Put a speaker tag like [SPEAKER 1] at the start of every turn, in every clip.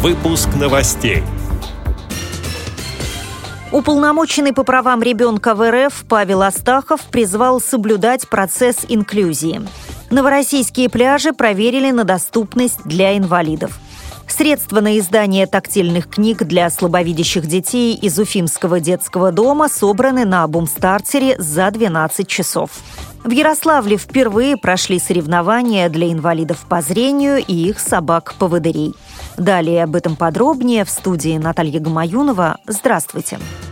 [SPEAKER 1] Выпуск новостей.
[SPEAKER 2] Уполномоченный по правам ребенка в РФ Павел Астахов призвал соблюдать процесс инклюзии. Новороссийские пляжи проверили на доступность для инвалидов. Средства на издание тактильных книг для слабовидящих детей из Уфимского детского дома собраны на бумстартере за 12 часов. В Ярославле впервые прошли соревнования для инвалидов по зрению и их собак-поводырей. Далее об этом подробнее в студии Наталья Гамаюнова. Здравствуйте. Здравствуйте.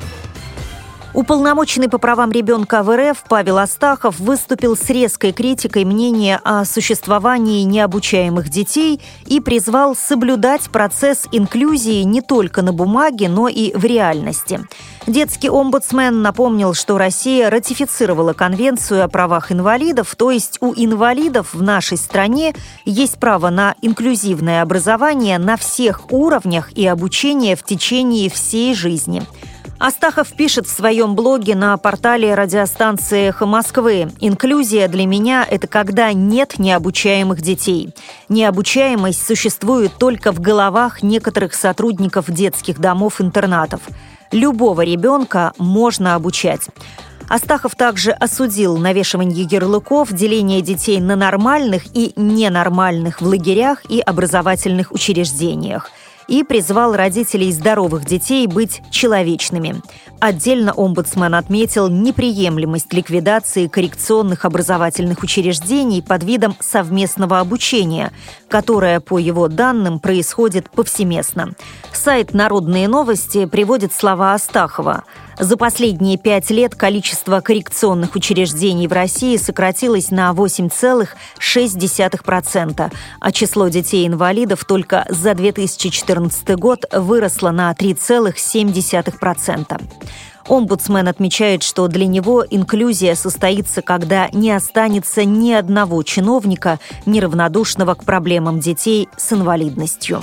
[SPEAKER 2] Уполномоченный по правам ребенка в РФ Павел Астахов выступил с резкой критикой мнения о существовании необучаемых детей и призвал соблюдать процесс инклюзии не только на бумаге, но и в реальности. Детский омбудсмен напомнил, что Россия ратифицировала Конвенцию о правах инвалидов, то есть у инвалидов в нашей стране есть право на инклюзивное образование на всех уровнях и обучение в течение всей жизни – Астахов пишет в своем блоге на портале радиостанции «Эхо Москвы». «Инклюзия для меня – это когда нет необучаемых детей. Необучаемость существует только в головах некоторых сотрудников детских домов-интернатов. Любого ребенка можно обучать». Астахов также осудил навешивание ярлыков, деление детей на нормальных и ненормальных в лагерях и образовательных учреждениях – и призвал родителей здоровых детей быть человечными. Отдельно омбудсмен отметил неприемлемость ликвидации коррекционных образовательных учреждений под видом совместного обучения, которое, по его данным, происходит повсеместно. Сайт «Народные новости» приводит слова Астахова – за последние пять лет количество коррекционных учреждений в России сократилось на 8,6%, а число детей-инвалидов только за 2014 год выросло на 3,7%. Омбудсмен отмечает, что для него инклюзия состоится, когда не останется ни одного чиновника, неравнодушного к проблемам детей с инвалидностью.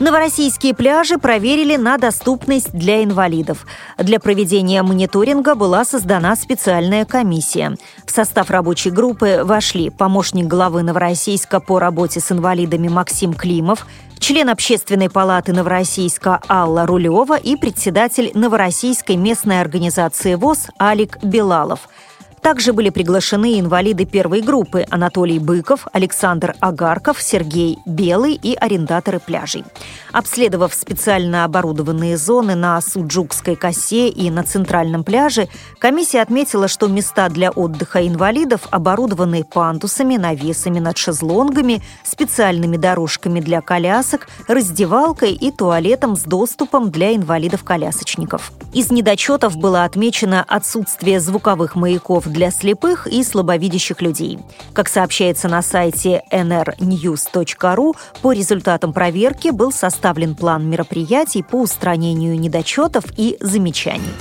[SPEAKER 2] Новороссийские пляжи проверили на доступность для инвалидов. Для проведения мониторинга была создана специальная комиссия. В состав рабочей группы вошли помощник главы Новороссийска по работе с инвалидами Максим Климов, член Общественной палаты Новороссийска Алла Рулева и председатель Новороссийской местной организации ВОЗ Алик Белалов – также были приглашены инвалиды первой группы Анатолий Быков, Александр Агарков, Сергей Белый и арендаторы пляжей. Обследовав специально оборудованные зоны на Суджукской косе и на Центральном пляже, комиссия отметила, что места для отдыха инвалидов оборудованы пандусами, навесами над шезлонгами, специальными дорожками для колясок, раздевалкой и туалетом с доступом для инвалидов-колясочников. Из недочетов было отмечено отсутствие звуковых маяков для слепых и слабовидящих людей. Как сообщается на сайте nrnews.ru, по результатам проверки был составлен план мероприятий по устранению недочетов и замечаний.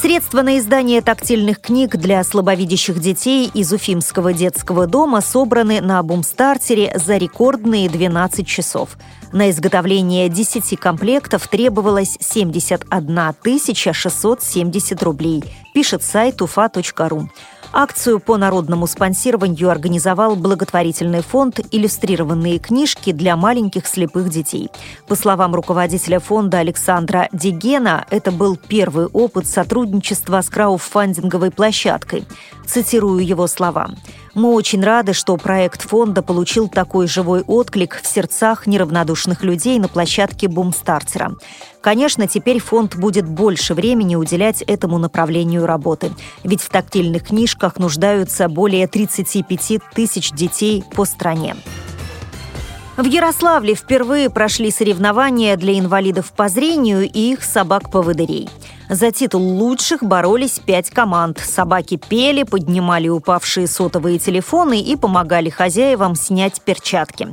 [SPEAKER 2] Средства на издание тактильных книг для слабовидящих детей из Уфимского детского дома собраны на бумстартере за рекордные 12 часов. На изготовление 10 комплектов требовалось 71 670 рублей, пишет сайт уфа.ру. Акцию по народному спонсированию организовал благотворительный фонд «Иллюстрированные книжки для маленьких слепых детей». По словам руководителя фонда Александра Дегена, это был первый опыт сотрудничества с крауфандинговой площадкой. Цитирую его слова. Мы очень рады, что проект фонда получил такой живой отклик в сердцах неравнодушных людей на площадке Бумстартера. Конечно, теперь фонд будет больше времени уделять этому направлению работы, ведь в тактильных книжках нуждаются более 35 тысяч детей по стране. В Ярославле впервые прошли соревнования для инвалидов по зрению и их собак-поводырей. За титул лучших боролись пять команд. Собаки пели, поднимали упавшие сотовые телефоны и помогали хозяевам снять перчатки.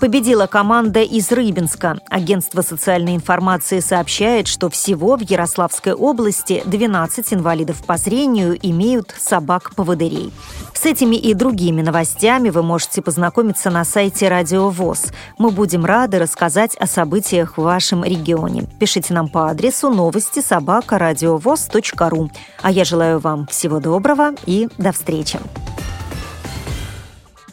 [SPEAKER 2] Победила команда из Рыбинска. Агентство социальной информации сообщает, что всего в Ярославской области 12 инвалидов по зрению имеют собак-поводырей. С этими и другими новостями вы можете познакомиться на сайте Радио ВОЗ. Мы будем рады рассказать о событиях в вашем регионе. Пишите нам по адресу новости собака ру. А я желаю вам всего доброго и до встречи.